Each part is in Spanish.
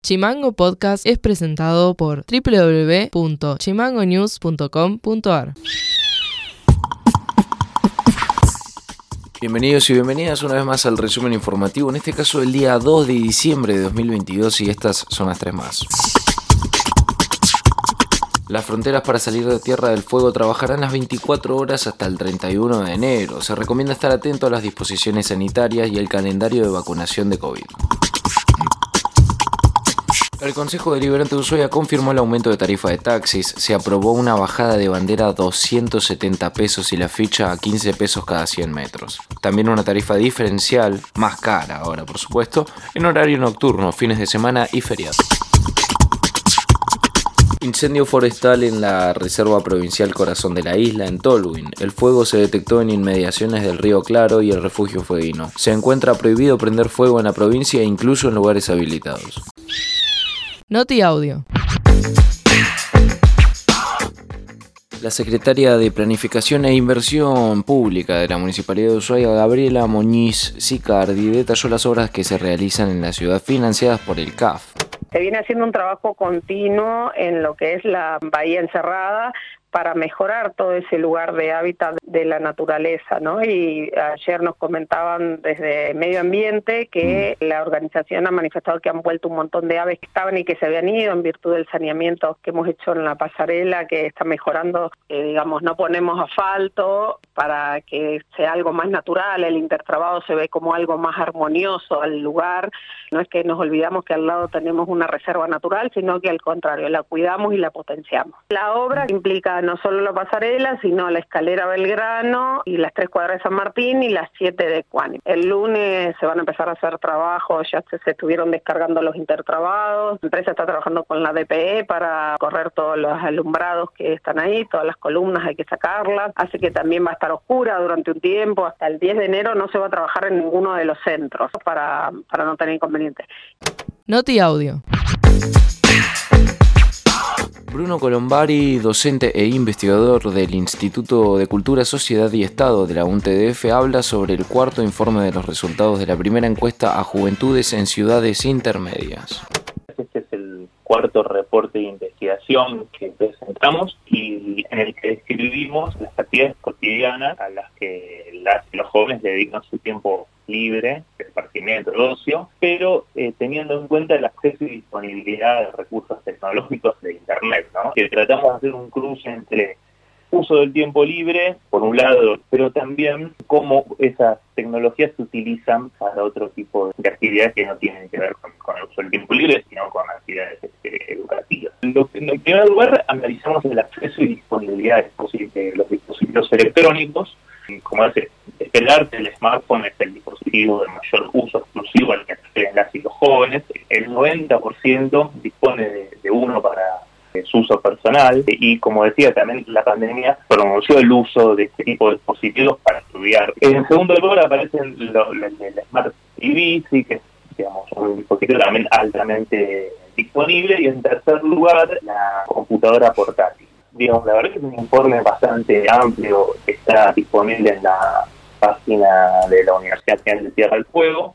Chimango Podcast es presentado por www.chimangonews.com.ar. Bienvenidos y bienvenidas una vez más al resumen informativo, en este caso el día 2 de diciembre de 2022 y estas son las tres más. Las fronteras para salir de Tierra del Fuego trabajarán las 24 horas hasta el 31 de enero. Se recomienda estar atento a las disposiciones sanitarias y el calendario de vacunación de COVID. El Consejo Deliberante de Ushuaia confirmó el aumento de tarifa de taxis, se aprobó una bajada de bandera a 270 pesos y la ficha a 15 pesos cada 100 metros. También una tarifa diferencial, más cara ahora por supuesto, en horario nocturno, fines de semana y feriados. Incendio forestal en la Reserva Provincial Corazón de la Isla, en Tolwyn. El fuego se detectó en inmediaciones del río Claro y el refugio fueguino. Se encuentra prohibido prender fuego en la provincia e incluso en lugares habilitados. Noti Audio. La secretaria de Planificación e Inversión Pública de la Municipalidad de Ushuaia, Gabriela Moñiz Sicardi, detalló las obras que se realizan en la ciudad financiadas por el CAF. Se viene haciendo un trabajo continuo en lo que es la bahía encerrada para mejorar todo ese lugar de hábitat de la naturaleza, ¿no? Y ayer nos comentaban desde Medio Ambiente que mm. la organización ha manifestado que han vuelto un montón de aves que estaban y que se habían ido en virtud del saneamiento que hemos hecho en la pasarela, que está mejorando, eh, digamos, no ponemos asfalto para que sea algo más natural, el intertrabado se ve como algo más armonioso al lugar, no es que nos olvidamos que al lado tenemos una reserva natural, sino que al contrario, la cuidamos y la potenciamos. La obra implica no solo la pasarela, sino la escalera Y las tres cuadras de San Martín y las siete de Cuani. El lunes se van a empezar a hacer trabajos, ya se, estuvieron descargando los intertrabados, la empresa está trabajando con la DPE para correr todos los alumbrados que están ahí, todas las columnas hay que sacarlas, así que también va a estar oscura durante un tiempo, hasta el 10 de enero no se va a trabajar en ninguno de los centros para, para no tener inconvenientes. Noti Audio. Bruno Colombari, docente e investigador del Instituto de Cultura, Sociedad y Estado de la UNTDF, habla sobre el cuarto informe de los resultados de la primera encuesta a juventudes en ciudades intermedias. Este es el cuarto reporte de investigación que presentamos y en el que describimos las actividades cotidianas a las que los jóvenes dedican su tiempo libre, esparcimiento, el ocio, pero eh, teniendo en cuenta el acceso y disponibilidad de recursos tecnológicos de Internet, ¿no? que tratamos de hacer un cruce entre uso del tiempo libre, por un lado, pero también cómo esas tecnologías se utilizan para otro tipo de actividades que no tienen que ver con, el uso del tiempo libre, sino con actividades este, educativas. en primer lugar, analizamos el acceso y disponibilidad de los dispositivos electrónicos, como hace esperar, el smartphone es el dispositivo de mayor uso exclusivo al que las y los jóvenes. El 90% dispone de uno para su uso personal y como decía también la pandemia promovió el uso de este tipo de dispositivos para estudiar. En segundo lugar aparecen los, Smart TV, sí, que es digamos, un dispositivo también altamente disponible y en tercer lugar la computadora portátil. Digamos, la verdad que es un informe bastante amplio que está disponible en la página de la Universidad de Tierra del Fuego.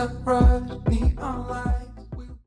a pro.